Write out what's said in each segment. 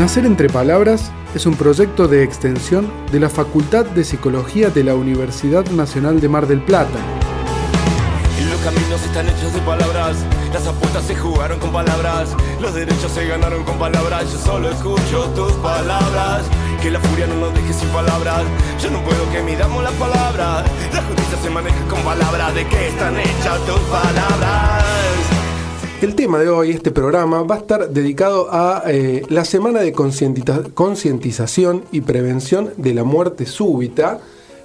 Nacer entre Palabras es un proyecto de extensión de la Facultad de Psicología de la Universidad Nacional de Mar del Plata. Los caminos están hechos de palabras, las apuestas se jugaron con palabras, los derechos se ganaron con palabras, yo solo escucho tus palabras, que la furia no nos deje sin palabras, yo no puedo que midamos las palabras, la justicia se maneja con palabras, ¿de qué están hechas tus palabras? El tema de hoy, este programa, va a estar dedicado a eh, la semana de concientización y prevención de la muerte súbita,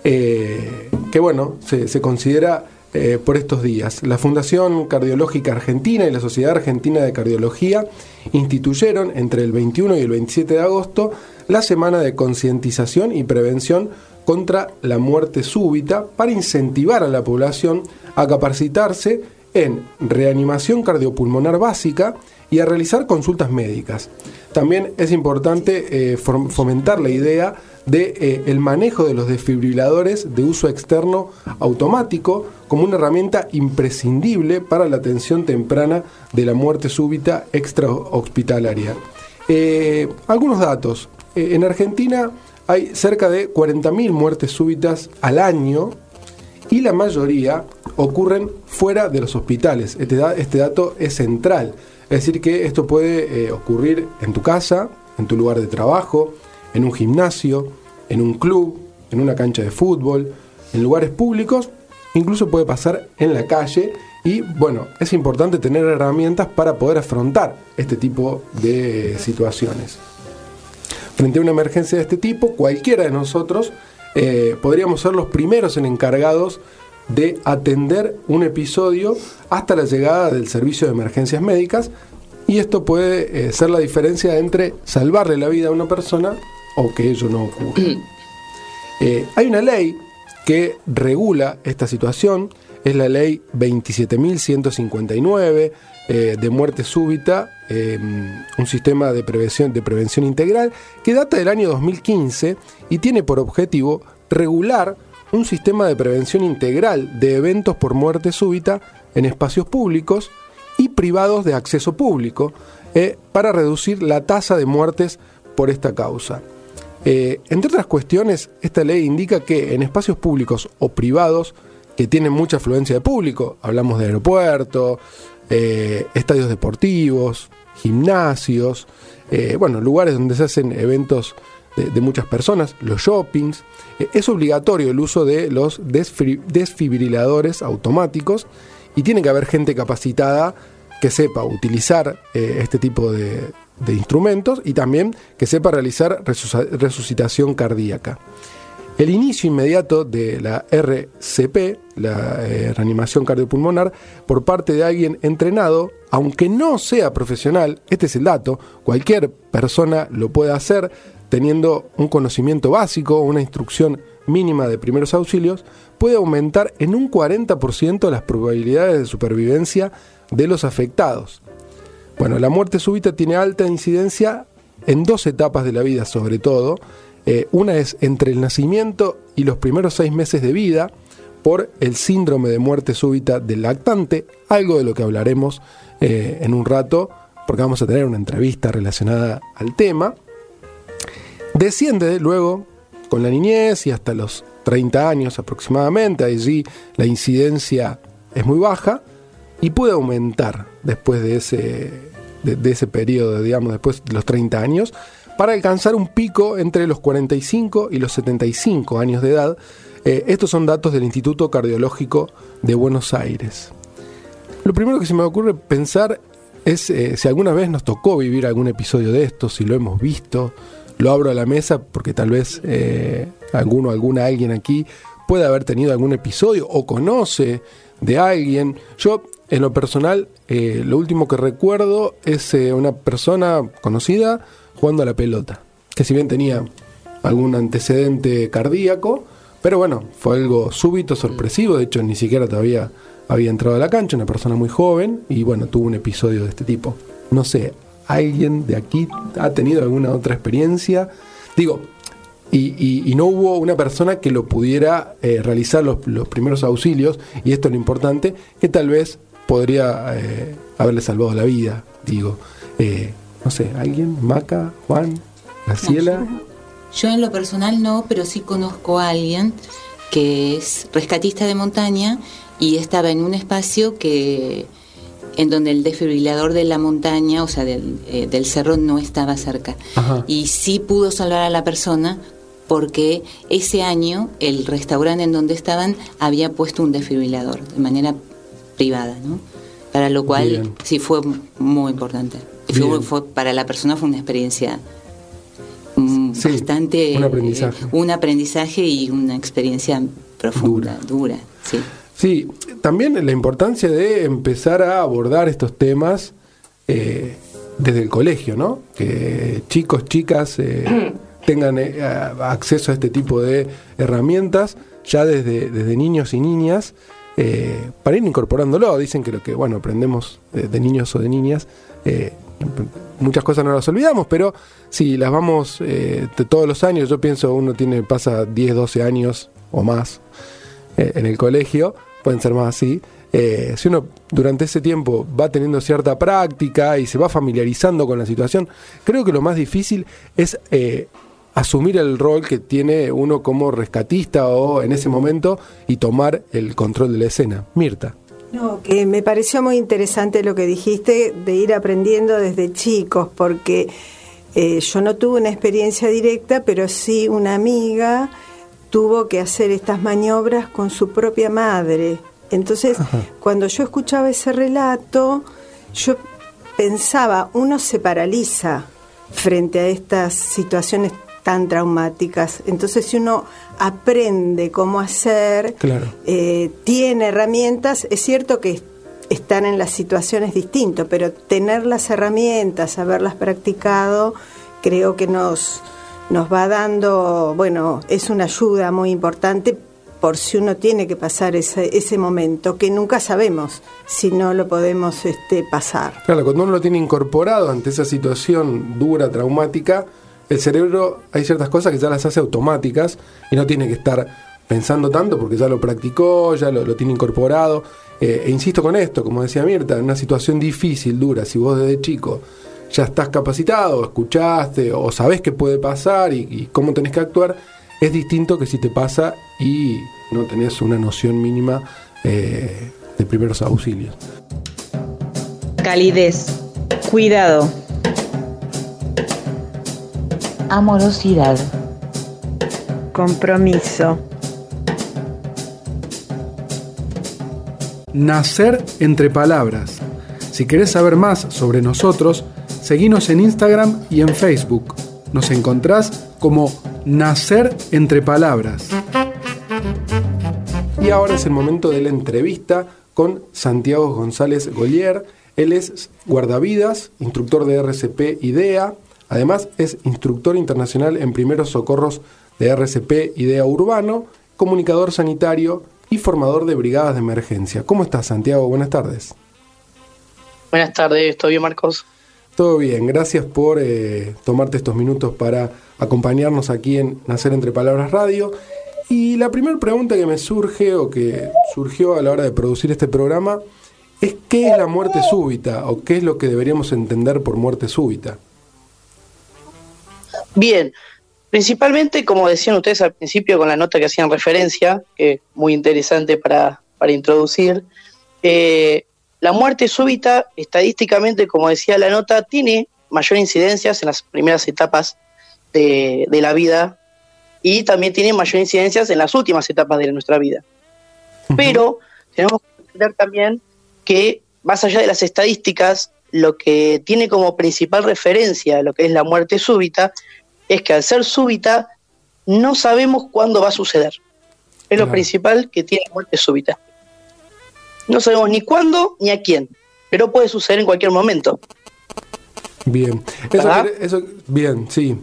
eh, que bueno, se, considera eh, por estos días. La Fundación Cardiológica Argentina y la Sociedad Argentina de Cardiología instituyeron entre el 21 y el 27 de agosto la semana de concientización y prevención contra la muerte súbita para incentivar a la población a capacitarse en reanimación cardiopulmonar básica y a realizar consultas médicas. También es importante eh, fomentar la idea de eh, el manejo de los desfibriladores de uso externo automático como una herramienta imprescindible para la atención temprana de la muerte súbita extrahospitalaria. Eh, algunos datos. en Argentina hay cerca de 40.000 muertes súbitas al año y la mayoría ocurren fuera de los hospitales. Este, este dato es central. Es decir, que esto puede eh, ocurrir en tu casa, en tu lugar de trabajo, en un gimnasio, en un club, en una cancha de fútbol, en lugares públicos, incluso puede pasar en la calle y bueno, es importante tener herramientas para poder afrontar este tipo de situaciones. Frente a una emergencia de este tipo, cualquiera de nosotros eh, podríamos ser los primeros en encargados de atender un episodio hasta la llegada del servicio de emergencias médicas y esto puede eh, ser la diferencia entre salvarle la vida a una persona o que ello no ocurra. Eh, hay una ley que regula esta situación, es la ley 27.159 de muerte súbita, un sistema de prevención, de prevención integral, que data del año 2015 y tiene por objetivo regular un sistema de prevención integral de eventos por muerte súbita en espacios públicos y privados de acceso público eh, para reducir la tasa de muertes por esta causa. Eh, entre otras cuestiones, esta ley indica que en espacios públicos o privados que tienen mucha afluencia de público, hablamos de aeropuertos, eh, estadios deportivos, gimnasios, bueno, lugares donde se hacen eventos de, muchas personas, los shoppings. Eh, es obligatorio el uso de los desfibriladores automáticos y tiene que haber gente capacitada que sepa utilizar eh, este tipo de, instrumentos y también que sepa realizar resucitación cardíaca. El inicio inmediato de la RCP, la eh, reanimación cardiopulmonar, por parte de alguien entrenado, aunque no sea profesional, este es el dato, cualquier persona lo puede hacer, teniendo un conocimiento básico una instrucción mínima de primeros auxilios, puede aumentar en un 40% las probabilidades de supervivencia de los afectados. Bueno, la muerte súbita tiene alta incidencia en dos etapas de la vida sobre todo. Eh, una es entre el nacimiento y los primeros seis meses de vida por el síndrome de muerte súbita del lactante, algo de lo que hablaremos eh, en un rato, porque vamos a tener una entrevista relacionada al tema. Desciende luego con la niñez y hasta los 30 años aproximadamente, allí la incidencia es muy baja y puede aumentar después de ese, de, ese periodo, digamos, después de los 30 años, para alcanzar un pico entre los 45 y los 75 años de edad. Eh, estos son datos del Instituto Cardiológico de Buenos Aires. Lo primero que se me ocurre pensar es eh, si alguna vez nos tocó vivir algún episodio de esto, si lo hemos visto, lo abro a la mesa porque tal vez eh, alguno, alguna, alguien aquí puede haber tenido algún episodio o conoce de alguien. Yo, en lo personal, eh, lo último que recuerdo es una persona conocida jugando a la pelota, que si bien tenía algún antecedente cardíaco, pero bueno, fue algo súbito, sorpresivo, de hecho ni siquiera todavía había entrado a la cancha, una persona muy joven, y bueno, tuvo un episodio de este tipo. No sé, ¿Alguien de aquí ha tenido alguna otra experiencia? Digo, y, no hubo una persona que lo pudiera eh, realizar los, primeros auxilios, y esto es lo importante, que tal vez podría eh, haberle salvado la vida, digo. Eh, No sé, ¿alguien? ¿Maca? ¿Juan? ¿Graciela? yo, en lo personal no, pero sí conozco a alguien que es rescatista de montaña y estaba en un espacio que en donde el desfibrilador de la montaña, o sea, del, eh, del cerro, no estaba cerca. Y sí pudo salvar a la persona porque ese año el restaurante en donde estaban había puesto un desfibrilador de manera privada, ¿no? Para lo cual sí fue muy importante. Fue, para la persona fue una experiencia mm, bastante... Un aprendizaje. Eh, un aprendizaje y una experiencia profunda, dura, sí. Sí, también la importancia de empezar a abordar estos temas eh, desde el colegio, ¿no? Que chicos, chicas eh, tengan eh, acceso a este tipo de herramientas ya desde, desde niños y niñas eh, para ir incorporándolo. Dicen que lo que bueno aprendemos de, niños o de niñas, eh, muchas cosas no las olvidamos, pero si las vamos de todos los años, yo pienso uno tiene pasa 10, 12 años o más en el colegio, pueden ser más así. si uno durante ese tiempo va teniendo cierta práctica y se va familiarizando con la situación, creo que lo más difícil es asumir el rol que tiene uno como rescatista o en ese momento y tomar el control de la escena. Mirta. No, que me pareció muy interesante lo que dijiste de ir aprendiendo desde chicos, porque eh, yo no tuve una experiencia directa, pero sí una amiga tuvo que hacer estas maniobras con su propia madre. Entonces, cuando yo escuchaba ese relato, yo pensaba, uno se paraliza frente a estas situaciones tan traumáticas. Entonces, si uno aprende cómo hacer, eh, tiene herramientas, es cierto que están en las situaciones distintas, pero tener las herramientas, haberlas practicado, creo que nos, nos va dando, bueno, es una ayuda muy importante por si uno tiene que pasar ese, ese momento, que nunca sabemos si no lo podemos este, pasar. Claro, cuando uno lo tiene incorporado ante esa situación dura, traumática, el cerebro hay ciertas cosas que ya las hace automáticas y no tiene que estar pensando tanto porque ya lo practicó, ya lo, tiene incorporado. Eh, e insisto con esto, como decía Mirta, en una situación difícil, dura, si vos desde chico ya estás capacitado, escuchaste o sabés qué puede pasar y, cómo tenés que actuar, es distinto que si te pasa y no tenés una noción mínima eh, de primeros auxilios. Calidez, cuidado amorosidad, compromiso. Nacer entre palabras. Si querés saber más sobre nosotros, seguinos en Instagram y en Facebook. Nos encontrás como Nacer entre Palabras. Y ahora es el momento de la entrevista con Santiago González Golier. Él es guardavidas, instructor de RCP IDEA, Además, es instructor internacional en primeros socorros de RCP Idea Urbano, comunicador sanitario y formador de brigadas de emergencia. ¿Cómo estás, Santiago? Buenas tardes. Buenas tardes, ¿todo bien, Marcos? Todo bien, gracias por eh, tomarte estos minutos para acompañarnos aquí en Nacer entre Palabras Radio. Y la primera pregunta que me surge o que surgió a la hora de producir este programa es ¿qué es la muerte súbita o qué es lo que deberíamos entender por muerte súbita? Bien, principalmente, como decían ustedes al principio con la nota que hacían referencia, que es muy interesante para, introducir, eh, la muerte súbita, estadísticamente, como decía la nota, tiene mayor incidencias en las primeras etapas de, la vida y también tiene mayor incidencias en las últimas etapas de nuestra vida. Pero tenemos que entender también que, más allá de las estadísticas, lo que tiene como principal referencia lo que es la muerte súbita es que al ser súbita no sabemos cuándo va a suceder. Es lo principal que tiene la muerte súbita. No sabemos ni cuándo ni a quién, pero puede suceder en cualquier momento. Bien, eso, bien, sí.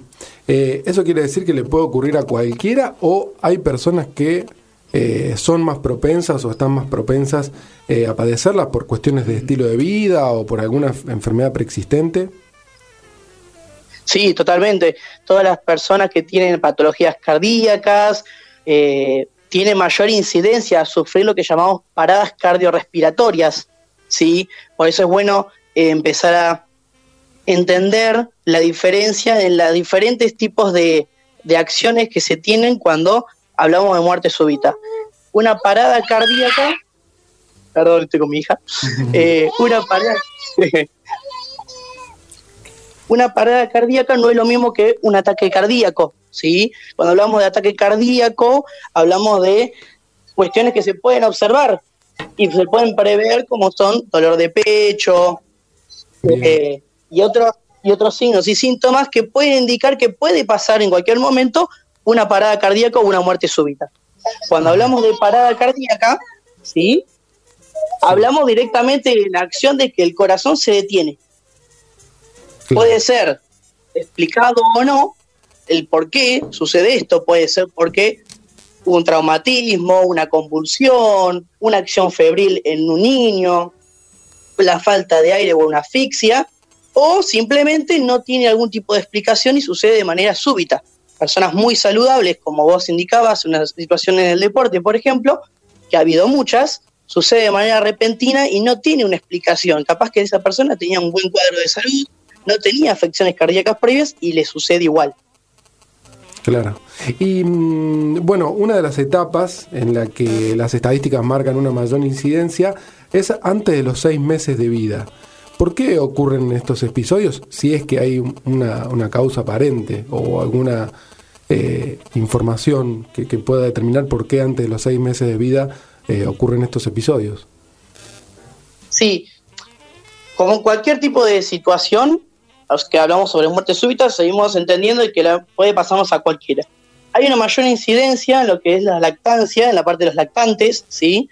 Eh, ¿Eso quiere decir que le puede ocurrir a cualquiera o hay personas que eh, son más propensas o están más propensas eh, a padecerlas por cuestiones de estilo de vida o por alguna enfermedad preexistente? Sí, totalmente. Todas las personas que tienen patologías cardíacas eh, tienen mayor incidencia a sufrir lo que llamamos paradas cardiorrespiratorias. ¿sí? Por eso es bueno eh, empezar a entender la diferencia en los diferentes tipos de, de acciones que se tienen cuando hablamos de muerte súbita. Una parada cardíaca, perdón, estoy con mi hija, eh, una parada... una parada cardíaca no es lo mismo que un ataque cardíaco, ¿sí? Cuando hablamos de ataque cardíaco, hablamos de cuestiones que se pueden observar y se pueden prever como son dolor de pecho eh, y otros y otros signos y síntomas que pueden indicar que puede pasar en cualquier momento una parada cardíaca o una muerte súbita. Cuando hablamos de parada cardíaca, ¿sí? Hablamos directamente de la acción de que el corazón se detiene. Puede ser explicado o no el por qué sucede esto, puede ser porque hubo un traumatismo, una convulsión, una acción febril en un niño, la falta de aire o una asfixia, o simplemente no tiene algún tipo de explicación y sucede de manera súbita. Personas muy saludables, como vos indicabas, una situación en el deporte, por ejemplo, que ha habido muchas, sucede de manera repentina y no tiene una explicación. Capaz que esa persona tenía un buen cuadro de salud, no tenía afecciones cardíacas previas y le sucede igual. Claro. Y mm, bueno, una de las etapas en la que las estadísticas marcan una mayor incidencia es antes de los seis meses de vida. ¿Por qué ocurren estos episodios? Si es que hay una, causa aparente o alguna eh, información que, pueda determinar por qué antes de los seis meses de vida eh, ocurren estos episodios. Sí, como cualquier tipo de situación, los que hablamos sobre muerte súbita, seguimos entendiendo que la puede pasarnos a cualquiera. Hay una mayor incidencia en lo que es la lactancia, en la parte de los lactantes, ¿sí?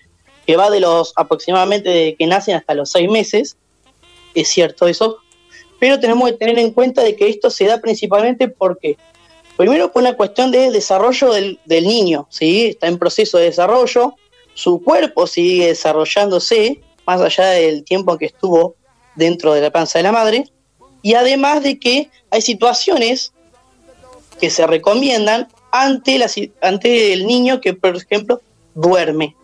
que va de los aproximadamente de que nacen hasta los seis meses, es cierto eso, pero tenemos que tener en cuenta de que esto se da principalmente porque, primero por una cuestión de desarrollo del, del niño, ¿sí? está en proceso de desarrollo, su cuerpo sigue desarrollándose, más allá del tiempo que estuvo dentro de la panza de la madre, y además de que hay situaciones que se recomiendan ante, la, ante el niño que, por ejemplo, duerme,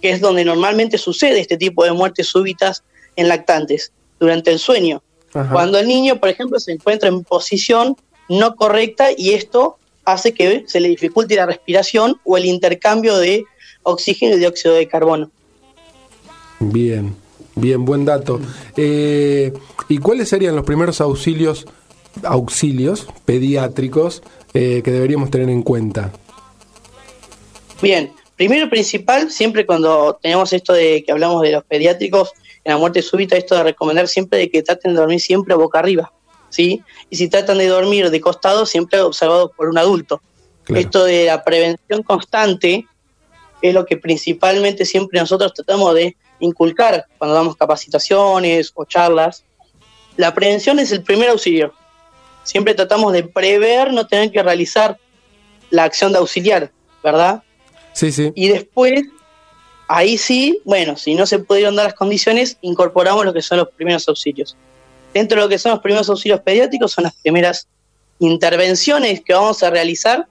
que es donde normalmente sucede este tipo de muertes súbitas en lactantes, durante el sueño. Cuando el niño, por ejemplo, se encuentra en posición no correcta y esto hace que se le dificulte la respiración o el intercambio de oxígeno y dióxido de carbono. Bien, bien, buen dato. Eh, ¿Y cuáles serían los primeros auxilios, auxilios pediátricos eh, que deberíamos tener en cuenta? Bien, primero principal, siempre cuando tenemos esto de que hablamos de los pediátricos, en la muerte súbita, esto de recomendar siempre de que traten de dormir siempre boca arriba, ¿sí? Y si tratan de dormir de costado, siempre observado por un adulto. Esto de la prevención constante es lo que principalmente siempre nosotros tratamos de inculcar cuando damos capacitaciones o charlas. La prevención es el primer auxilio. Siempre tratamos de prever, no tener que realizar la acción de auxiliar, ¿verdad? Sí, sí. Y después Ahí sí, bueno, si no se pudieron dar las condiciones, incorporamos lo que son los primeros auxilios. Dentro de lo que son los primeros auxilios pediátricos son las primeras intervenciones que vamos a realizar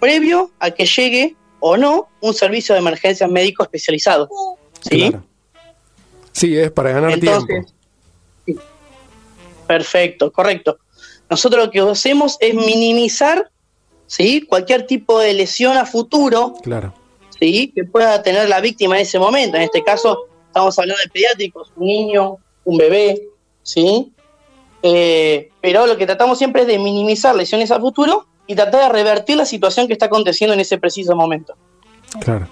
previo a que llegue o no un servicio de emergencias médico especializado. ¿Sí? Sí, es para ganar tiempo. Perfecto, correcto. Nosotros lo que hacemos es minimizar ¿sí? cualquier tipo de lesión a futuro. Claro ¿sí? que pueda tener la víctima en ese momento. En este caso, estamos hablando de pediátricos, un niño, un bebé, ¿sí? Eh, pero lo que tratamos siempre es de minimizar lesiones a futuro y tratar de revertir la situación que está aconteciendo en ese preciso momento. Claro.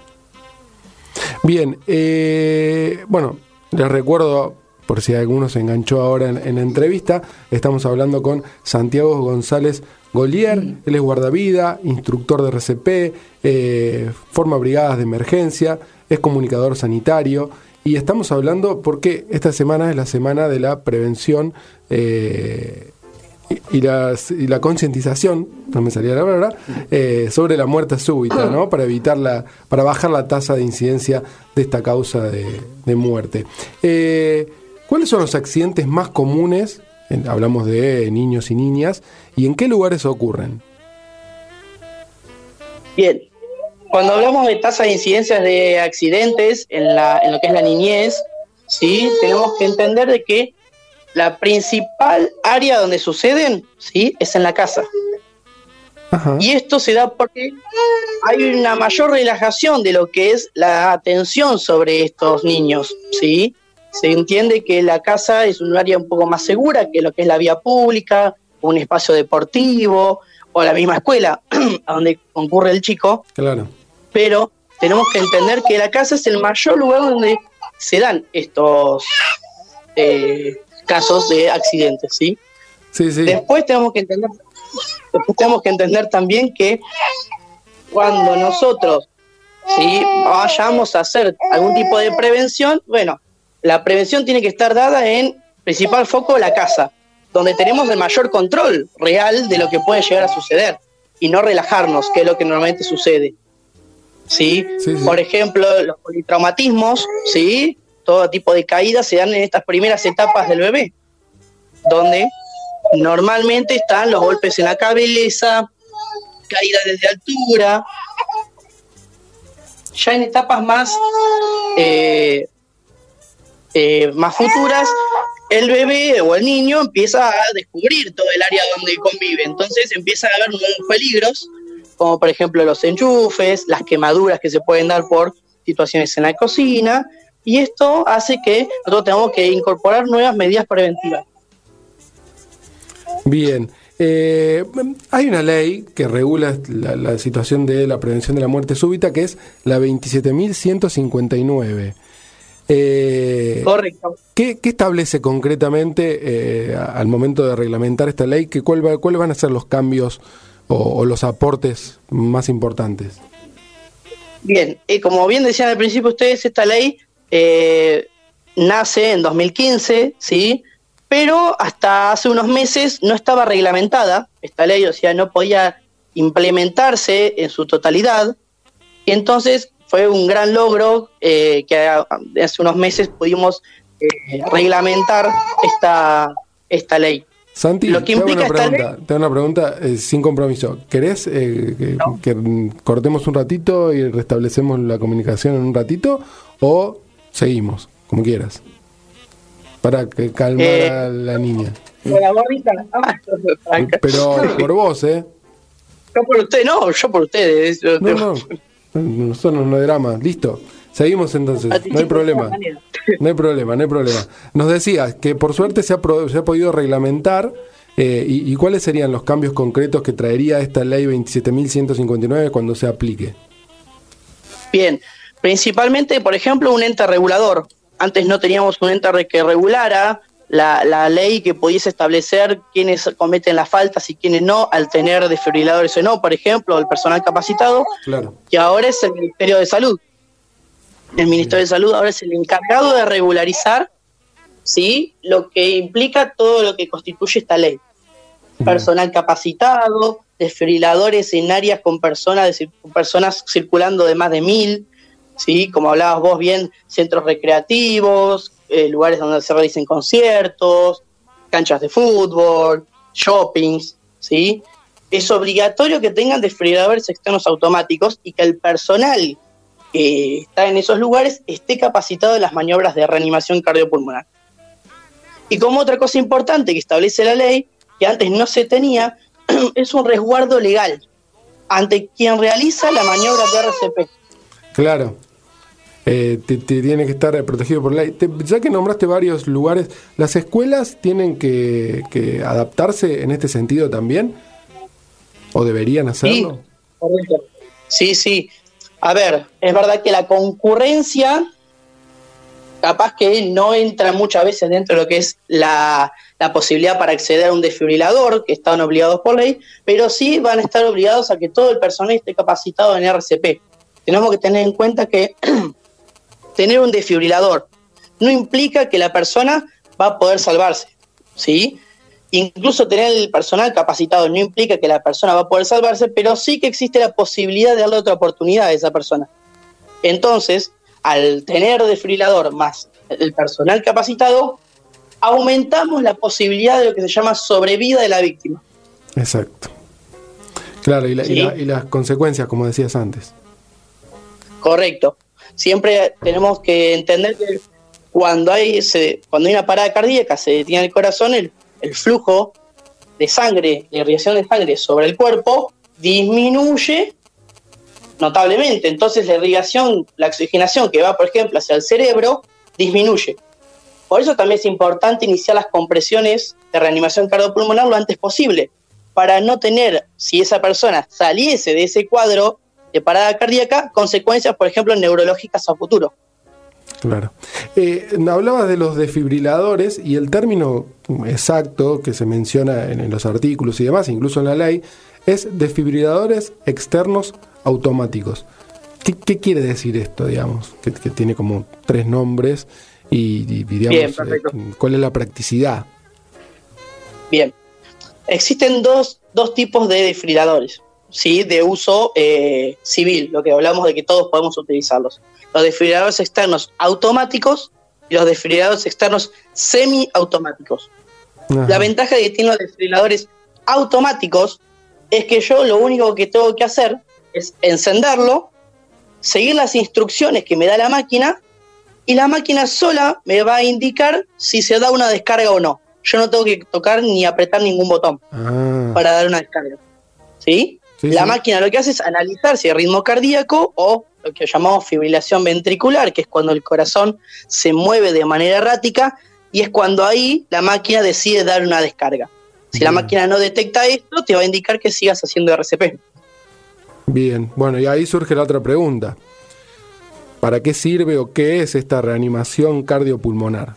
Bien, eh, bueno, les recuerdo, por si alguno se enganchó ahora en, en la entrevista, estamos hablando con Santiago González Golier, él es guardavida, instructor de RCP, eh, forma brigadas de emergencia, es comunicador sanitario. Y estamos hablando porque esta semana es la semana de la prevención eh, y, la concientización, no me salía la palabra, eh, sobre la muerte súbita, ¿no? Para evitar para bajar la tasa de incidencia de esta causa de, de muerte. ¿Cuáles son los accidentes más comunes hablamos de niños y niñas, ¿y en qué lugares ocurren? Bien, cuando hablamos de tasa de incidencias de accidentes en, la, en lo que es la niñez, ¿sí? tenemos que entender de que la principal área donde suceden, ¿sí? Es en la casa. Ajá. Y esto se da porque hay una mayor relajación de lo que es la atención sobre estos niños, ¿sí? Se entiende que la casa es un área un poco más segura que lo que es la vía pública, un espacio deportivo o la misma escuela a donde concurre el chico, Claro. pero tenemos que entender que la casa es el mayor lugar donde se dan estos eh, casos de accidentes, ¿sí? Sí, sí. Después tenemos que entender, después tenemos que entender también que cuando nosotros ¿sí? vayamos a hacer algún tipo de prevención, bueno, la prevención tiene que estar dada en principal foco la casa, donde tenemos el mayor control real de lo que puede llegar a suceder y no relajarnos, que es lo que normalmente sucede. ¿Sí? Sí, sí. Por ejemplo, los politraumatismos, ¿sí? Todo tipo de caídas se dan en estas primeras etapas del bebé, donde normalmente están los golpes en la cabeza, caídas desde altura. Ya en etapas más, eh, eh, más futuras, el bebé o el niño empieza a descubrir todo el área donde convive. Entonces empiezan a haber nuevos peligros, como por ejemplo los enchufes, las quemaduras que se pueden dar por situaciones en la cocina. Y esto hace que nosotros tengamos que incorporar nuevas medidas preventivas. Bien. Eh, hay una ley que regula la, la situación de la prevención de la muerte súbita, que es la 27.159. Eh, Correcto. ¿qué, qué establece concretamente eh, al momento de reglamentar esta ley? Que va- ¿Cuáles van a ser los cambios o, o los aportes más importantes? Bien, y como bien decían al principio ustedes, esta ley eh, nace en 2015, ¿sí? Pero hasta hace unos meses no estaba reglamentada esta ley, o sea, no podía implementarse en su totalidad. Y entonces fue un gran logro eh, que hace unos meses pudimos eh, reglamentar esta, esta ley. Santi, Lo que te hago una pregunta, te hago una pregunta eh, sin compromiso. ¿Querés eh, que, que, cortemos un ratito y restablecemos la comunicación en un ratito o seguimos, como quieras? Para que calmar Eh, a la niña. Ah, Pero por vos, ¿eh? Yo por usted, no, yo por ustedes. Yo- No, no. Nosotros no hay drama. Listo. Seguimos entonces. No hay problema. No hay problema, no hay problema. Nos decías que por suerte se ha, pro- se ha podido reglamentar. eh, y, y cuáles serían los cambios concretos que traería esta ley 27.159 cuando se aplique? Bien, principalmente, por ejemplo, un ente regulador. Antes no teníamos un ente que regulara la, la ley que pudiese establecer quiénes cometen las faltas y quiénes no, al tener desfibriladores o no, por ejemplo, el personal capacitado, Claro. que ahora es el Ministerio de Salud. El Ministerio de Salud ahora es el encargado de regularizar, ¿sí? Lo que implica todo lo que constituye esta ley. Personal capacitado, desfibriladores en áreas con personas, con personas circulando de más de mil, ¿sí? Como hablabas vos bien, centros recreativos, eh, lugares donde se realicen conciertos, canchas de fútbol, shoppings, ¿sí? Es obligatorio que tengan desfibriladores externos automáticos y que el personal que está en esos lugares esté capacitado en las maniobras de reanimación cardiopulmonar. Y como otra cosa importante que establece la ley, que antes no se tenía, es un resguardo legal ante quien realiza la maniobra de RCP. Claro. Eh, te, te tiene que estar eh, protegido por ley. Te- ya que nombraste varios lugares, ¿las escuelas tienen que, que adaptarse en este sentido también? ¿O deberían hacerlo? Correcto. Sí, sí. A ver, es verdad que la concurrencia capaz que no entra muchas veces dentro de lo que es la, la posibilidad para acceder a un desfibrilador, que están obligados por ley, pero sí van a estar obligados a que todo el personal esté capacitado en RCP. Tenemos que tener en cuenta que tener un desfibrilador no implica que la persona va a poder salvarse, ¿sí? Incluso tener el personal capacitado no implica que la persona va a poder salvarse, pero sí que existe la posibilidad de darle otra oportunidad a esa persona. Entonces, al tener desfibrilador más el personal capacitado, aumentamos la posibilidad de lo que se llama sobrevida de la víctima. Exacto. Claro, y, la- y Sí. la- y las consecuencias, como decías antes. Correcto. Siempre tenemos que entender que cuando hay, cuando hay una parada cardíaca, se detiene el corazón, el, el flujo de sangre, la irrigación de sangre sobre el cuerpo disminuye notablemente. Entonces la irrigación, la oxigenación que va, por ejemplo, hacia el cerebro, disminuye. Por eso también es importante iniciar las compresiones de reanimación cardiopulmonar lo antes posible, para no tener, si esa persona saliese de ese cuadro de parada cardíaca, consecuencias, por ejemplo, neurológicas a futuro. Claro. Eh, hablabas de los desfibriladores y el término exacto que se menciona en, los artículos y demás, incluso en la ley, es desfibriladores externos automáticos. ¿Qué, quiere decir esto, digamos? Que, tiene como tres nombres y, digamos, eh, ¿cuál es la practicidad? Bien. Existen dos, tipos de desfibriladores, ¿sí? De uso eh, civil, lo que hablamos de que todos podemos utilizarlos los desfibriladores externos automáticos y los desfibriladores externos semiautomáticos. La ventaja que tienen los desfibriladores automáticos es que yo lo único que tengo que hacer es encenderlo, seguir las instrucciones que me da la máquina y la máquina sola me va a indicar si se da una descarga o no. Yo no tengo que tocar ni apretar ningún botón ah. para dar una descarga. ¿Sí? La máquina lo que hace es analizar si hay ritmo cardíaco o lo que llamamos fibrilación ventricular, que es cuando el corazón se mueve de manera errática y es cuando ahí la máquina decide dar una descarga. Si la máquina no detecta esto, te va a indicar que sigas haciendo RCP. Bien, bueno, y ahí surge la otra pregunta. ¿Para qué sirve o qué es esta reanimación cardiopulmonar?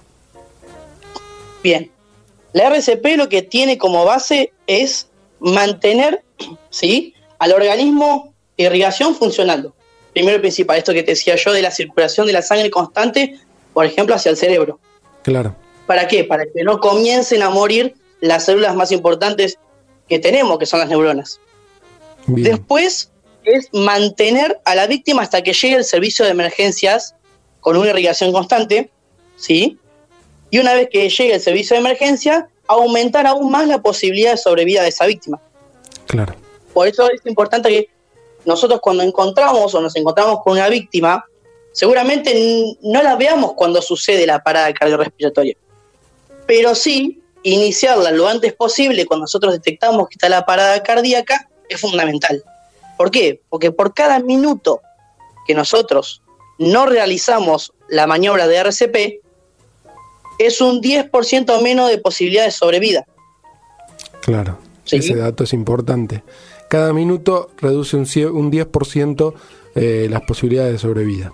Bien, la RCP lo que tiene como base es mantener ¿sí? al organismo irrigación funcionando primero y principal, esto que te decía yo de la circulación de la sangre constante, por ejemplo, hacia el cerebro. Claro. ¿Para qué? Para que no comiencen a morir las células más importantes que tenemos, que son las neuronas. Después es mantener a la víctima hasta que llegue el servicio de emergencias con una irrigación constante, ¿sí? Y una vez que llegue el servicio de emergencia, aumentar aún más la posibilidad de sobrevida de esa víctima. Claro. Por eso es importante que nosotros cuando encontramos o nos encontramos con una víctima, seguramente no la veamos cuando sucede la parada cardiorrespiratoria, pero sí iniciarla lo antes posible cuando nosotros detectamos que está la parada cardíaca es fundamental. ¿Por qué? Porque por cada minuto que nosotros no realizamos la maniobra de RCP, es un 10% menos de posibilidad de sobrevida. Claro, ese dato es importante cada minuto reduce un, un 10% eh, las posibilidades de sobrevida.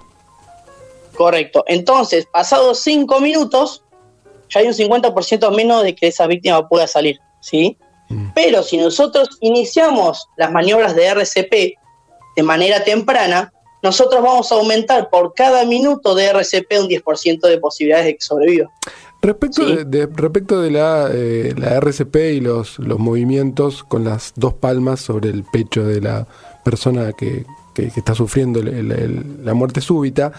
Correcto. Entonces, pasados 5 minutos, ya hay un 50% menos de que esa víctima pueda salir. ¿sí? Mm. Pero si nosotros iniciamos las maniobras de RCP de manera temprana, nosotros vamos a aumentar por cada minuto de RCP un 10% de posibilidades de que sobreviva. Respecto, de, respecto de la, eh, la RCP y los, los movimientos con las dos palmas sobre el pecho de la persona que, está sufriendo la muerte súbita,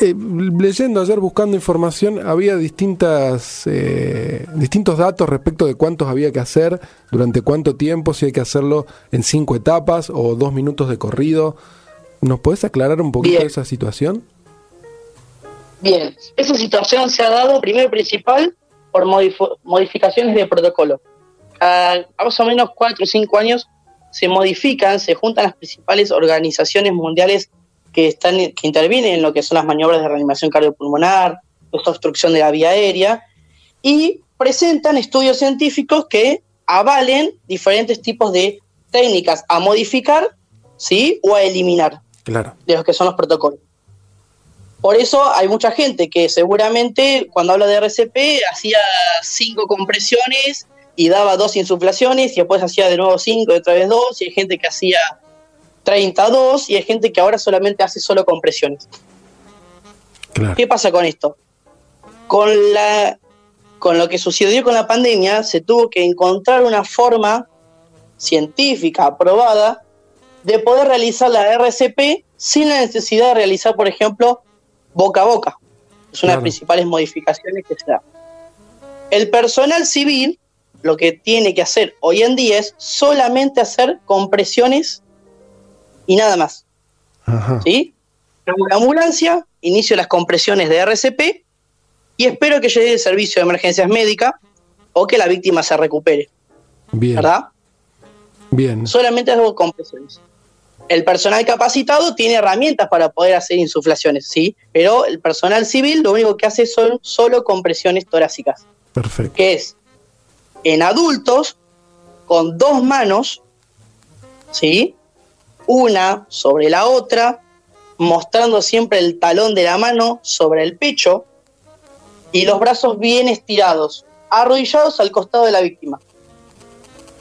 eh, leyendo ayer, buscando información, había distintas, eh, distintos datos respecto de cuántos había que hacer, durante cuánto tiempo, si hay que hacerlo en cinco etapas o dos minutos de corrido. ¿Nos puedes aclarar un poquito esa situación? Bien, esa situación se ha dado, primero y principal, por modificaciones de protocolo. A, más o menos cuatro o cinco años se modifican, se juntan las principales organizaciones mundiales que, están, que intervienen en lo que son las maniobras de reanimación cardiopulmonar, esta obstrucción de la vía aérea, y presentan estudios científicos que avalen diferentes tipos de técnicas a modificar ¿sí? o a eliminar claro. de los que son los protocolos. Por eso hay mucha gente que seguramente cuando habla de RCP hacía cinco compresiones y daba dos insuflaciones y después hacía de nuevo cinco, y otra vez dos, y hay gente que hacía 32 y hay gente que ahora solamente hace solo compresiones. ¿Qué pasa con esto? Con, la, con lo que sucedió con la pandemia, se tuvo que encontrar una forma científica aprobada de poder realizar la RCP sin la necesidad de realizar, por ejemplo, boca a boca. Es una de las principales modificaciones que se da. El personal civil lo que tiene que hacer hoy en día es solamente hacer compresiones y nada más. ¿Sí? La ambulancia, inicio las compresiones de RCP y espero que llegue el servicio de emergencias médicas o que la víctima se recupere. Bien. ¿Verdad? Bien. Solamente hago compresiones. El personal capacitado tiene herramientas para poder hacer insuflaciones, ¿sí? Pero el personal civil lo único que hace son solo compresiones torácicas, Perfecto. que es en adultos con dos manos, ¿sí? Una sobre la otra, mostrando siempre el talón de la mano sobre el pecho y los brazos bien estirados, arrodillados al costado de la víctima.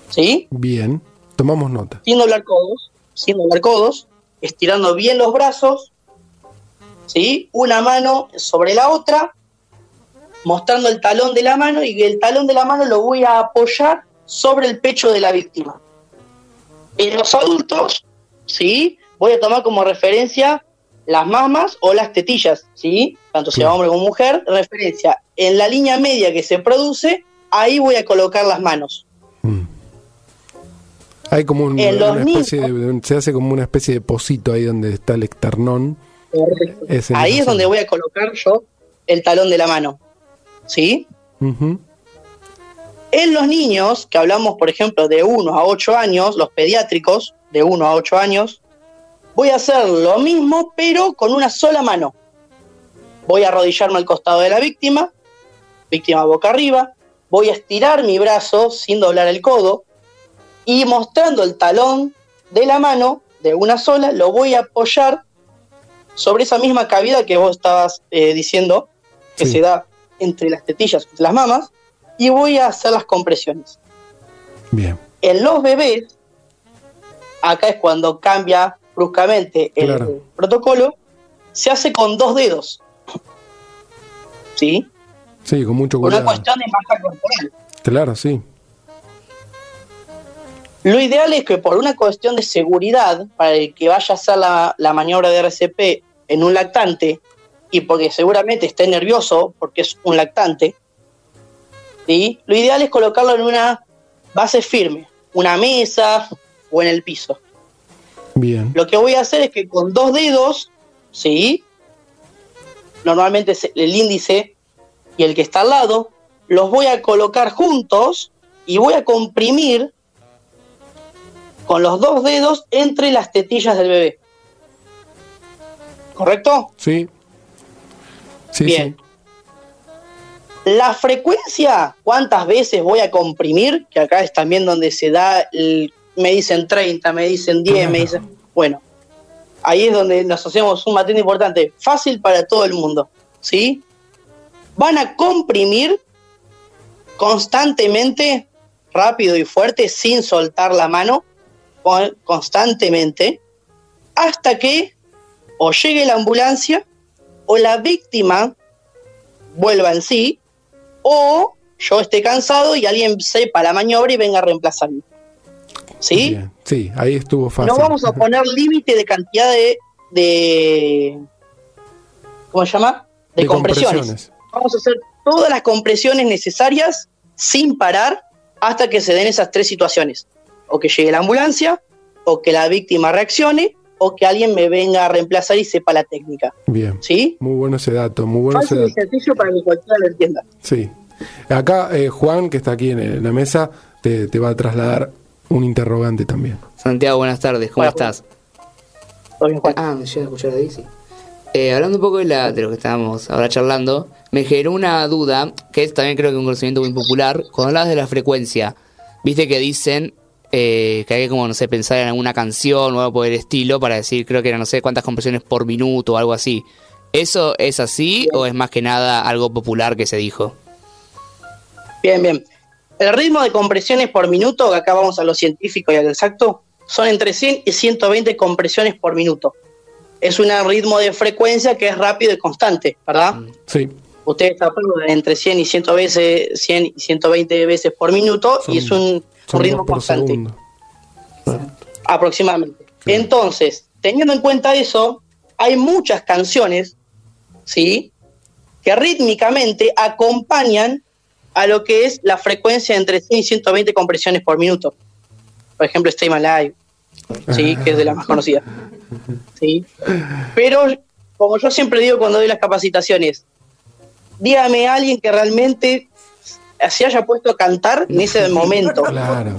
¿Sí? Bien. Tomamos nota. sin doblar codos, sin doblar codos, estirando bien los brazos, ¿sí? Una mano sobre la otra, mostrando el talón de la mano y el talón de la mano lo voy a apoyar sobre el pecho de la víctima. En los adultos, ¿sí? Voy a tomar como referencia las mamas o las tetillas, ¿sí? Tanto sea hombre como mujer, referencia. En la línea media que se produce, ahí voy a colocar las manos. Mm. Hay como un- una especie de, se hace como una especie de pocito ahí donde está el esternón. Ese Ahí es donde voy a colocar yo el talón de la mano. ¿Sí? En los niños, que hablamos, por ejemplo, de 1 a 8 años, los pediátricos, de 1 a 8 años, voy a hacer lo mismo, pero con una sola mano. Voy a arrodillarme al costado de la víctima, víctima boca arriba, voy a estirar mi brazo sin doblar el codo y mostrando el talón de la mano de una sola, lo voy a apoyar sobre esa misma cavidad que vos estabas eh, diciendo, que Sí. se da entre las tetillas, entre las mamas, y voy a hacer las compresiones. Bien. En los bebés, acá es cuando cambia bruscamente el Claro. protocolo, se hace con dos dedos. ¿Sí? Sí, con mucho Por una cuidado. cuestión de masa corporal. Claro, sí. Lo ideal es que por una cuestión de seguridad, para el que vaya a hacer la, la maniobra de RCP en un lactante, y porque seguramente esté nervioso porque es un lactante, ¿sí? lo ideal es colocarlo en una base firme, una mesa o en el piso. Bien. Lo que voy a hacer es que con dos dedos, ¿sí? Normalmente el índice y el que está al lado, los voy a colocar juntos y voy a comprimir con los dos dedos entre las tetillas del bebé. ¿Correcto? Sí. Sí, Bien. sí. La frecuencia, ¿cuántas veces voy a comprimir? Que acá es también donde se da, el- me dicen 30, me dicen 10, me dicen... Bueno, ahí es donde nos hacemos un matiz importante, fácil para todo el mundo, ¿sí? Van a comprimir constantemente, rápido y fuerte, sin soltar la mano, constantemente, hasta que o llegue la ambulancia o la víctima vuelva en sí, o yo esté cansado y alguien sepa la maniobra y venga a reemplazarme. ¿Sí? Bien. Sí, ahí estuvo fácil. No vamos a poner límite de cantidad de, de ¿cómo se llama? De, De compresiones. compresiones. Vamos a hacer todas las compresiones necesarias sin parar hasta que se den esas tres situaciones. O que llegue la ambulancia, o que la víctima reaccione, o que alguien me venga a reemplazar y sepa la técnica. Bien. ¿Sí? Muy bueno ese dato, muy bueno ese Fácil y dato. sencillo para que cualquiera lo entienda. Sí. Acá eh, Juan, que está aquí en, la mesa, te, te va a trasladar un interrogante también. Santiago, buenas tardes, ¿cómo Hola, estás? ¿Todo bien, Juan? Ah, me llega a escuchar ahí, sí. Eh, hablando un poco de, la, de lo que estábamos ahora charlando, me generó una duda, que es también creo que un conocimiento muy popular, cuando hablas de la frecuencia, viste que dicen eh, que hay que como, no sé, pensar en alguna canción o algo por el estilo para decir, creo que era no sé cuántas compresiones por minuto o algo así. ¿Eso es así o es más que nada algo popular que se dijo? Bien, bien. El ritmo de compresiones por minuto, acá vamos a lo científico y al exacto, son entre 100 y 120 compresiones por minuto. Es un ritmo de frecuencia que es rápido y constante, ¿verdad? Sí. Ustedes aprueban entre 100 y 100 veces, 100 y 120 veces por minuto Son- y es un, un Son ritmo constante aproximadamente. Entonces, teniendo en cuenta eso, hay muchas canciones, ¿sí? Que rítmicamente acompañan a lo que es la frecuencia entre 100 y 120 compresiones por minuto. Por ejemplo, Stay My Life, ¿sí? Que es de las más conocidas. ¿sí? Pero, como yo siempre digo cuando doy las capacitaciones, dígame a alguien que realmente se haya puesto a cantar en ese momento. Claro,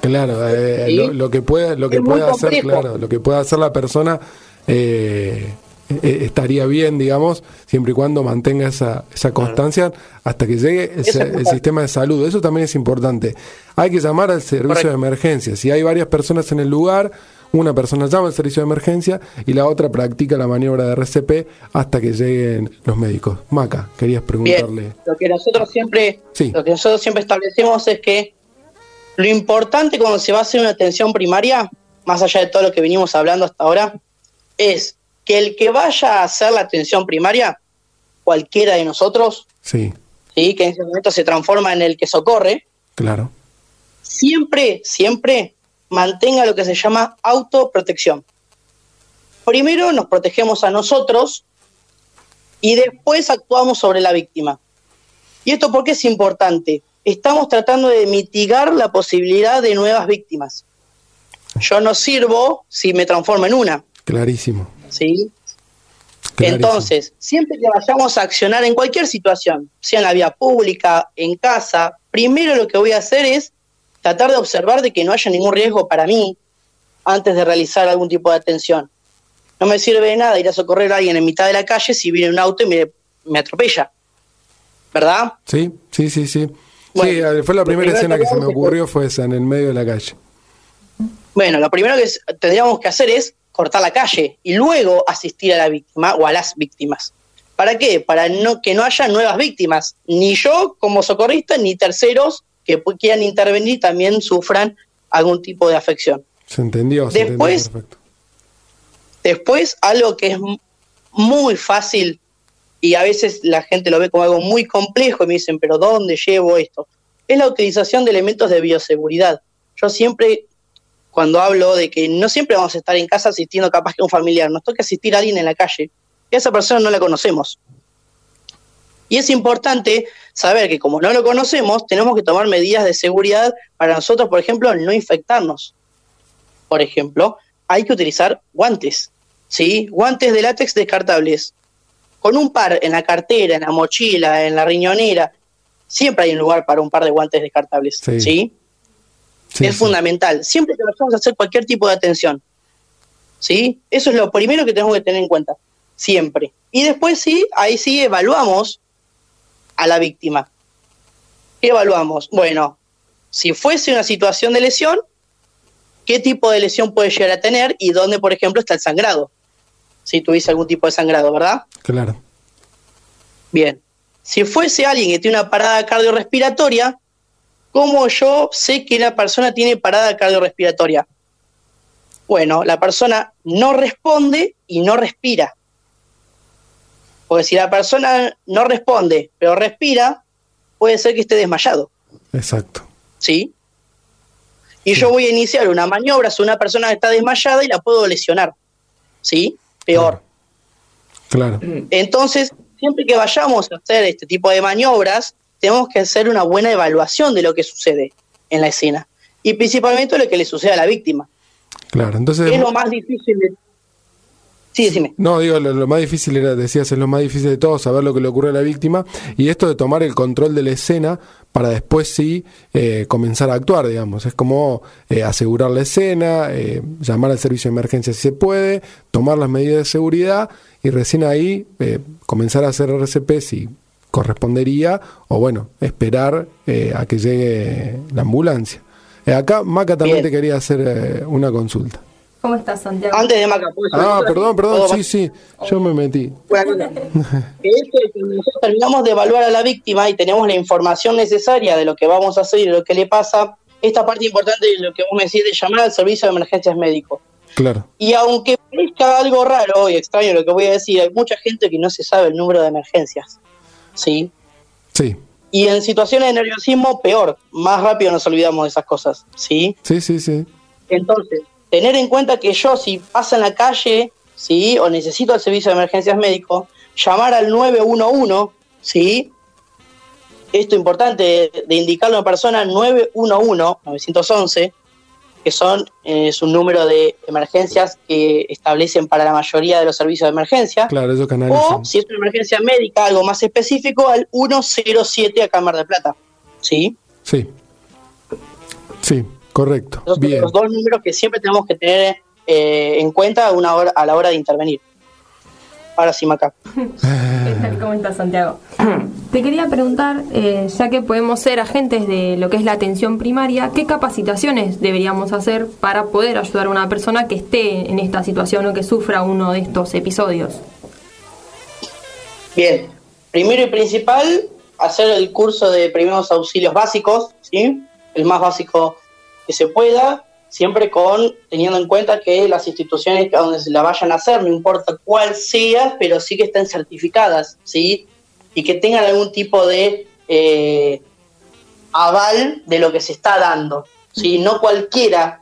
claro. eh, ¿Sí? lo, lo que pueda, lo que pueda hacer, claro, lo que pueda hacer la persona eh, eh, estaría bien, digamos, siempre y cuando mantenga esa, esa constancia hasta que llegue el, sistema de salud. Eso también es importante. Hay que llamar al servicio Correcto. de emergencia. Si hay varias personas en el lugar, una persona llama al servicio de emergencia y la otra practica la maniobra de RCP hasta que lleguen los médicos. Maca, querías preguntarle. Bien, lo que nosotros siempre, Sí. lo que nosotros siempre establecemos es que lo importante cuando se va a hacer una atención primaria, más allá de todo lo que venimos hablando hasta ahora, es que el que vaya a hacer la atención primaria, cualquiera de nosotros, Sí, ¿sí? que en ese momento se transforma en el que socorre, claro. siempre, siempre mantenga lo que se llama autoprotección. Primero nos protegemos a nosotros y después actuamos sobre la víctima. ¿Y esto por qué es importante? Estamos tratando de mitigar la posibilidad de nuevas víctimas. Yo no sirvo si me transformo en una, Clarísimo. ¿sí? clarísimo. Entonces, siempre que vayamos a accionar en cualquier situación, sea en la vía pública, en casa, primero lo que voy a hacer es tratar de observar de que no haya ningún riesgo para mí antes de realizar algún tipo de atención. No me sirve de nada ir a socorrer a alguien en mitad de la calle si viene un auto y me, me atropella. ¿Verdad? Sí, sí, sí, sí. Bueno, sí, eh, fue la primera escena que que se me ocurrió fue esa, en el medio de la calle. Bueno, lo primero que tendríamos que hacer es cortar la calle y luego asistir a la víctima o a las víctimas. ¿Para qué? Para no, que no haya nuevas víctimas. Ni yo como socorrista, ni terceros que quieran intervenir también sufran algún tipo de afección. Se entendió, se Después- entendió perfecto. Después, algo que es muy fácil y a veces la gente lo ve como algo muy complejo y me dicen, pero ¿dónde llevo esto? Es la utilización de elementos de bioseguridad. Yo siempre, cuando hablo de que no siempre vamos a estar en casa asistiendo capaz que a un familiar, nos toca asistir a alguien en la calle, y a esa persona no la conocemos. Y es importante saber que como no lo conocemos, tenemos que tomar medidas de seguridad para nosotros, por ejemplo, no infectarnos. Por ejemplo, hay que utilizar guantes, ¿sí? Guantes de látex descartables. Con un par en la cartera, en la mochila, en la riñonera, siempre hay un lugar para un par de guantes descartables, Sí. ¿sí? Sí, es sí. fundamental. Siempre que vayamos a hacer cualquier tipo de atención, ¿sí? Eso es lo primero que tenemos que tener en cuenta, siempre. Y después sí, ahí sí evaluamos a la víctima. ¿Qué evaluamos? Bueno, si fuese una situación de lesión, ¿qué tipo de lesión puede llegar a tener y dónde, por ejemplo, está el sangrado? Si tuviese algún tipo de sangrado, ¿verdad? Claro. Bien. Si fuese alguien que tiene una parada cardiorrespiratoria, ¿cómo yo sé que la persona tiene parada cardiorrespiratoria? Bueno, la persona no responde y no respira. Porque si la persona no responde, pero respira, puede ser que esté desmayado, Exacto. ¿sí? Y yo voy a iniciar una maniobra sobre una persona que está desmayada y la puedo lesionar, ¿sí? Peor. Claro. Entonces, siempre que vayamos a hacer este tipo de maniobras, tenemos que hacer una buena evaluación de lo que sucede en la escena. Y principalmente lo que le sucede a la víctima. Claro. Entonces. Es lo más difícil de... Sí, decime. No, digo, lo, lo más difícil era, decías, es lo más difícil de todo, saber lo que le ocurre a la víctima y esto de tomar el control de la escena para después sí eh, comenzar a actuar, digamos. Es como eh, asegurar la escena, eh, llamar al servicio de emergencia si se puede, tomar las medidas de seguridad y recién ahí eh, comenzar a hacer RCP si correspondería o bueno, esperar eh, a que llegue la ambulancia. Acá Maca también Bien. te quería hacer una consulta. ¿Cómo estás, Santiago? Antes de Maca, ¿puedo decir Ah, perdón, perdón, ¿Puedo sí, sí, yo me metí. Nosotros terminamos de evaluar a la víctima y tenemos la información necesaria de lo que vamos a hacer y de lo que le pasa, esta parte importante de lo que vos me decís de llamar al servicio de emergencias médicos. Claro. Y aunque parezca algo raro y extraño lo que voy a decir, hay mucha gente que no se sabe el número de emergencias. ¿Sí? Sí, Y en situaciones de nerviosismo, peor. Más rápido nos olvidamos de esas cosas. ¿Sí? sí, sí, sí. Entonces, tener en cuenta que yo, si pasa en la calle, ¿sí? O necesito el servicio de emergencias médicos, llamar al 911, ¿sí? Esto es importante de, de indicarle a una persona 911, 911, que que son eh, es un número de emergencias que establecen para la mayoría de los servicios de emergencia. Claro, esos canales. O si es una emergencia médica, algo más específico, al 107 acá en Mar del Plata. ¿Sí? Sí. Sí, correcto. Esos son Bien. los dos números que siempre tenemos que tener eh, en cuenta a, una hora, a la hora de intervenir. Ahora sí, Maca. ¿Cómo estás, Santiago? Te quería preguntar, eh, ya que podemos ser agentes de lo que es la atención primaria, ¿qué capacitaciones deberíamos hacer para poder ayudar a una persona que esté en esta situación o que sufra uno de estos episodios? Bien, primero y principal, hacer el curso de primeros auxilios básicos, ¿sí? El más básico que se pueda, siempre con teniendo en cuenta que las instituciones a donde se la vayan a hacer, no importa cuál sea, pero sí que estén certificadas, ¿sí? Y que tengan algún tipo de eh, aval de lo que se está dando, ¿sí? No cualquiera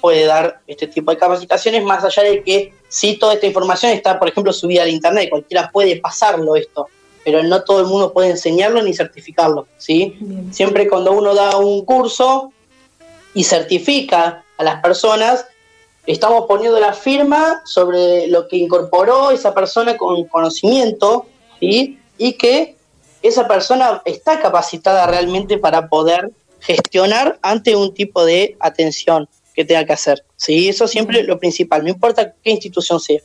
puede dar este tipo de capacitaciones, más allá de que sí toda esta información está, por ejemplo, subida al internet, cualquiera puede pasarlo esto, pero no todo el mundo puede enseñarlo ni certificarlo, ¿sí? Bien. Siempre cuando uno da un curso y certifica a las personas, estamos poniendo la firma sobre lo que incorporó esa persona con conocimiento. Y que esa persona está capacitada realmente para poder gestionar ante un tipo de atención que tenga que hacer. ¿sí? Eso siempre es lo principal, no importa qué institución sea.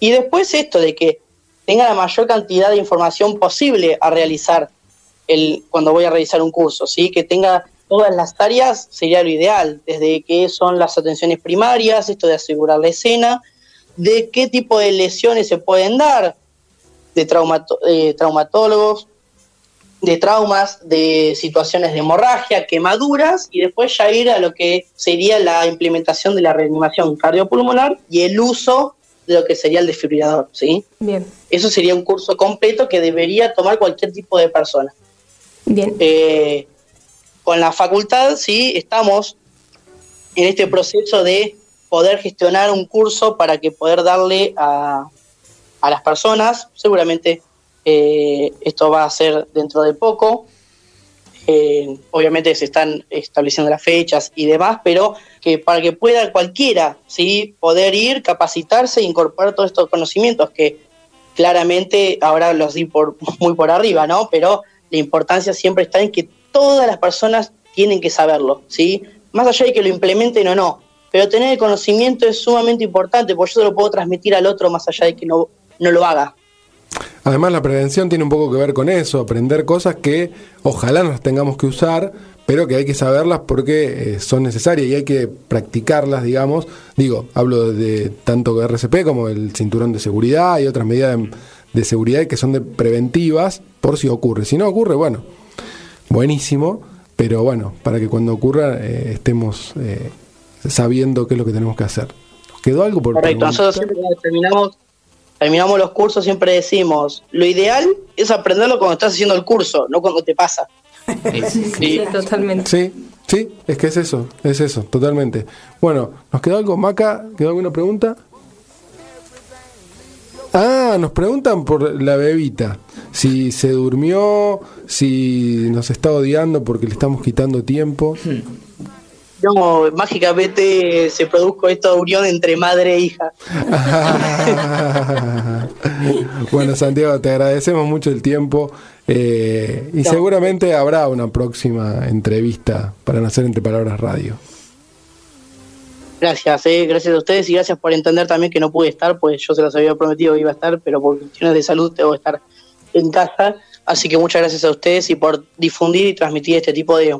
Y después esto de que tenga la mayor cantidad de información posible a realizar el, cuando voy a realizar un curso, ¿sí? que tenga todas las áreas sería lo ideal, desde qué son las atenciones primarias, esto de asegurar la escena, de qué tipo de lesiones se pueden dar, de traumato- eh, traumatólogos, de traumas, de situaciones de hemorragia, quemaduras, y después ya ir a lo que sería la implementación de la reanimación cardiopulmonar y el uso de lo que sería el desfibrilador, ¿sí? Bien, Eso sería un curso completo que debería tomar cualquier tipo de persona. bien. Eh, con la facultad, sí, estamos en este proceso de poder gestionar un curso para que poder darle a, a las personas, seguramente eh, esto va a ser dentro de poco, eh, obviamente se están estableciendo las fechas y demás, pero que para que pueda cualquiera sí poder ir, capacitarse e incorporar todos estos conocimientos que claramente ahora los di por, muy por arriba, ¿no? Pero la importancia siempre está en que todas las personas tienen que saberlo, ¿sí? Más allá de que lo implementen o no, pero tener el conocimiento es sumamente importante, porque yo se lo puedo transmitir al otro más allá de que no, no lo haga. Además, la prevención tiene un poco que ver con eso, aprender cosas que ojalá no las tengamos que usar, pero que hay que saberlas porque eh, son necesarias y hay que practicarlas, digamos. Digo, hablo de tanto RCP como el cinturón de seguridad y otras medidas de, de seguridad que son de preventivas por si ocurre. Si no ocurre, bueno, buenísimo, pero bueno, para que cuando ocurra eh, estemos eh, sabiendo qué es lo que tenemos que hacer. ¿Nos quedó algo por Correcto, nosotros siempre cuando terminamos, terminamos los cursos siempre decimos, lo ideal es aprenderlo cuando estás haciendo el curso, no cuando te pasa. Sí. Sí. totalmente. Sí, sí, es que es eso, es eso, totalmente. Bueno, ¿nos quedó algo, Maca? ¿Quedó alguna pregunta? Ah, nos preguntan por la bebita. Si se durmió, si nos está odiando porque le estamos quitando tiempo. No, mágicamente se produjo esta unión entre madre e hija. bueno, Santiago, te agradecemos mucho el tiempo eh, y No. seguramente habrá una próxima entrevista para nacer entre palabras radio. Gracias, eh, gracias a ustedes y gracias por entender también que no pude estar, pues yo se los había prometido que iba a estar, pero por cuestiones de salud tengo que estar en casa. Así que muchas gracias a ustedes y por difundir y transmitir este tipo de,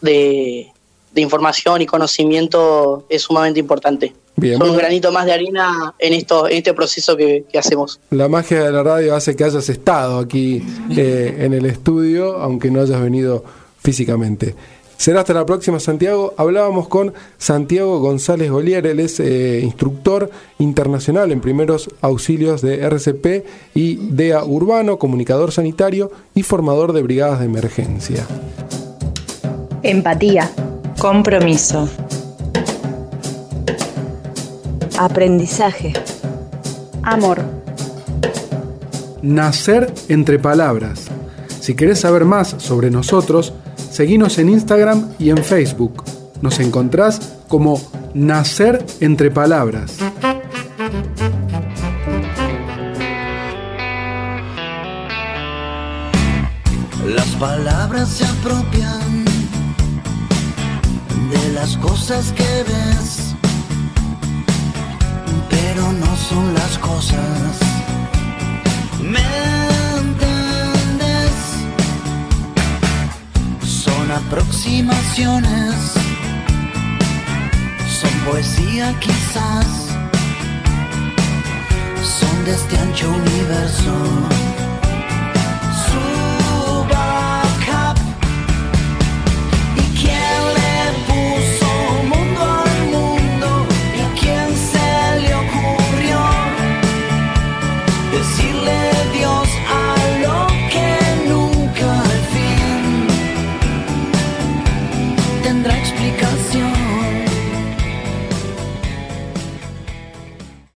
de, de información y conocimiento es sumamente importante. Bien, Son un granito más de harina en esto, en este proceso que, que hacemos. La magia de la radio hace que hayas estado aquí eh, en el estudio, aunque no hayas venido físicamente. Será hasta la próxima, Santiago. Hablábamos con Santiago González Golier, él es eh, instructor internacional en primeros auxilios de RCP y DEA Urbano, comunicador sanitario y formador de brigadas de emergencia. Empatía. Compromiso. Aprendizaje. Amor. Nacer entre palabras. Si querés saber más sobre nosotros, seguinos en Instagram y en Facebook. nos encontrás como Nacer entre Palabras. Las palabras se apropian de las cosas que ves, pero no son las cosas. Aproximaciones, son poesía quizás, son de este ancho universo